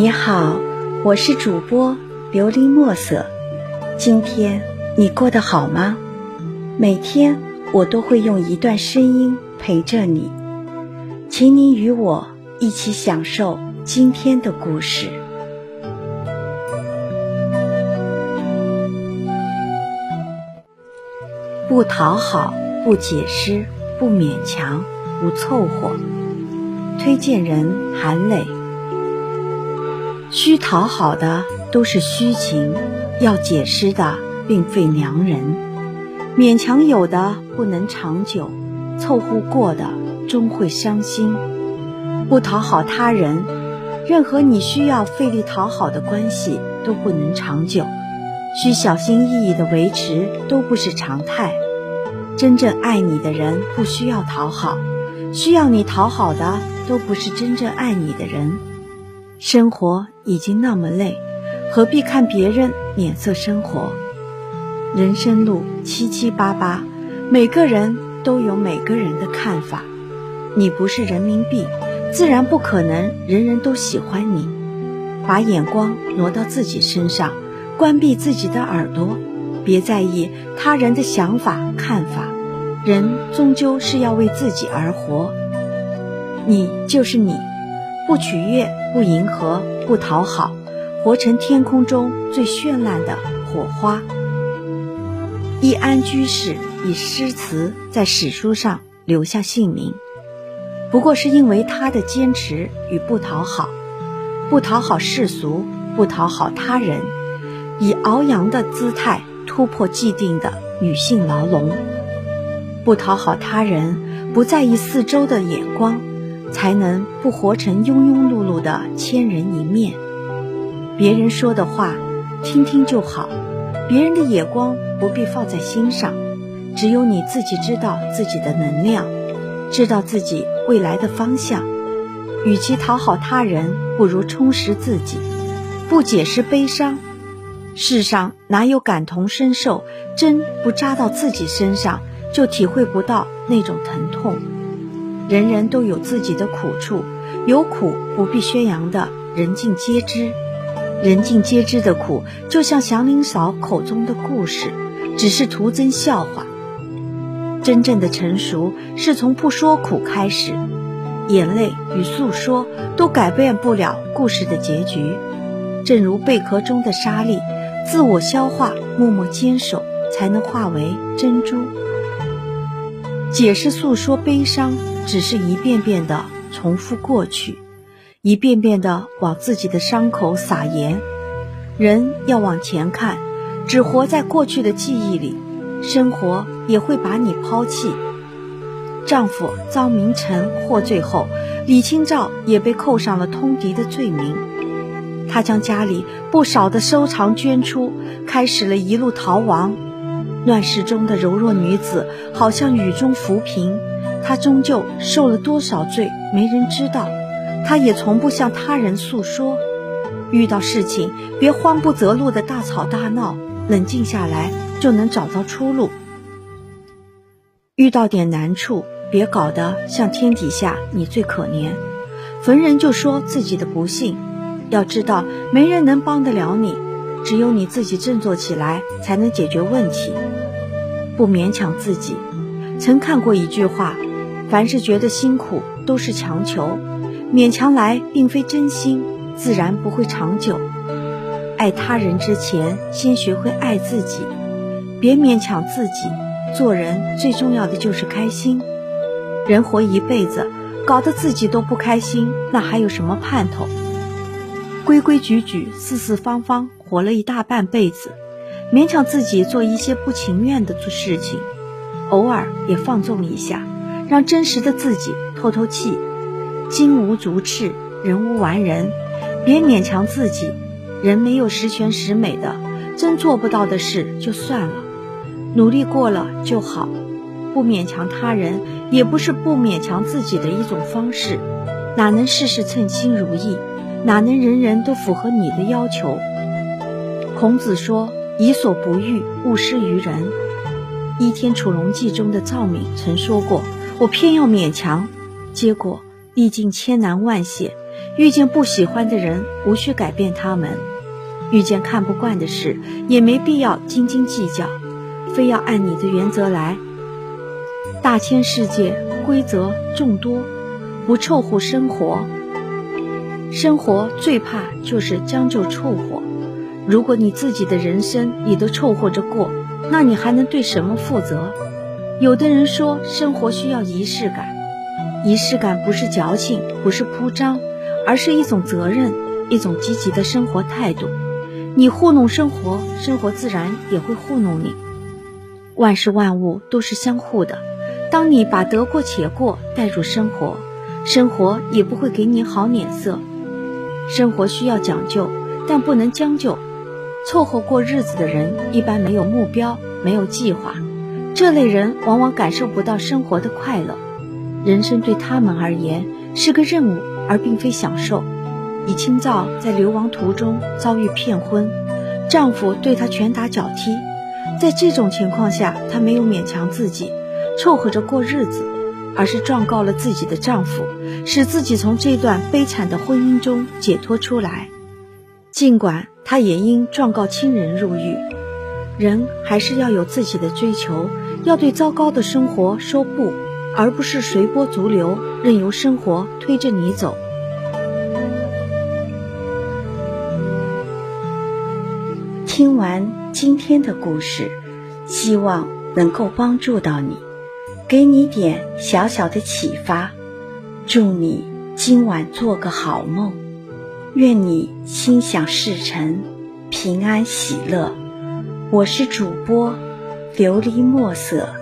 你好，我是主播琉璃墨色。今天你过得好吗？每天我都会用一段声音陪着你，请你与我一起享受今天的故事。不讨好，不解释，不勉强，不凑合。推荐人：韩磊。需讨好的都是虚情，要解释的并非良人。勉强有的不能长久，凑合过的终会伤心。不讨好他人，任何你需要费力讨好的关系都不能长久，需小心翼翼的维持都不是常态。真正爱你的人不需要讨好，需要你讨好的都不是真正爱你的人。生活已经那么累，何必看别人脸色生活？人生路七七八八，每个人都有每个人的看法。你不是人民币，自然不可能人人都喜欢你。把眼光挪到自己身上，关闭自己的耳朵，别在意他人的想法看法。人终究是要为自己而活，你就是你。不取悦，不迎合，不讨好，活成天空中最绚烂的火花。易安居士以诗词在史书上留下姓名，不过是因为他的坚持与不讨好，不讨好世俗，不讨好他人，以昂扬的姿态突破既定的女性牢笼，不讨好他人，不在意四周的眼光。才能不活成庸庸碌碌的千人一面。别人说的话，听听就好；别人的眼光不必放在心上。只有你自己知道自己的能量，知道自己未来的方向。与其讨好他人，不如充实自己。不解释悲伤，世上哪有感同身受？针不扎到自己身上，就体会不到那种疼痛。人人都有自己的苦处，有苦不必宣扬的，人尽皆知。人尽皆知的苦，就像祥林嫂口中的故事，只是徒增笑话。真正的成熟，是从不说苦开始。眼泪与诉说都改变不了故事的结局。正如贝壳中的沙粒，自我消化，默默坚守，才能化为珍珠。解释诉说悲伤。只是一遍遍的重复过去，一遍遍的往自己的伤口撒盐。人要往前看，只活在过去的记忆里，生活也会把你抛弃。丈夫遭明成获罪后，李清照也被扣上了通敌的罪名。她将家里不少的收藏捐出，开始了一路逃亡。乱世中的柔弱女子，好像雨中浮萍。她终究受了多少罪，没人知道。她也从不向他人诉说。遇到事情，别慌不择路的大吵大闹，冷静下来就能找到出路。遇到点难处，别搞得像天底下你最可怜，逢人就说自己的不幸。要知道，没人能帮得了你，只有你自己振作起来，才能解决问题。不勉强自己。曾看过一句话。凡是觉得辛苦，都是强求，勉强来并非真心，自然不会长久。爱他人之前，先学会爱自己，别勉强自己。做人最重要的就是开心。人活一辈子，搞得自己都不开心，那还有什么盼头？规规矩矩、四四方方活了一大半辈子，勉强自己做一些不情愿的事情，偶尔也放纵一下。让真实的自己透透气。金无足赤，人无完人，别勉强自己。人没有十全十美的，真做不到的事就算了，努力过了就好。不勉强他人，也不是不勉强自己的一种方式。哪能事事称心如意？哪能人人都符合你的要求？孔子说：“己所不欲，勿施于人。”《倚天屠龙记》中的赵敏曾说过。我偏要勉强，结果历尽千难万险，遇见不喜欢的人，无需改变他们；遇见看不惯的事，也没必要斤斤计较，非要按你的原则来。大千世界，规则众多，不凑合生活。生活最怕就是将就凑合。如果你自己的人生你都凑合着过，那你还能对什么负责？有的人说，生活需要仪式感，仪式感不是矫情，不是铺张，而是一种责任，一种积极的生活态度。你糊弄生活，生活自然也会糊弄你。万事万物都是相互的，当你把得过且过带入生活，生活也不会给你好脸色。生活需要讲究，但不能将就。凑合过日子的人一般没有目标，没有计划，这类人往往感受不到生活的快乐。人生对他们而言是个任务，而并非享受。李清照在流亡途中遭遇骗婚，丈夫对她拳打脚踢，在这种情况下，她没有勉强自己，凑合着过日子，而是状告了自己的丈夫，使自己从这段悲惨的婚姻中解脱出来。尽管他也因状告亲人入狱，人还是要有自己的追求，要对糟糕的生活说不，而不是随波逐流，任由生活推着你走。听完今天的故事，希望能够帮助到你，给你点小小的启发。祝你今晚做个好梦。愿你心想事成，平安喜乐。我是主播琉璃墨色。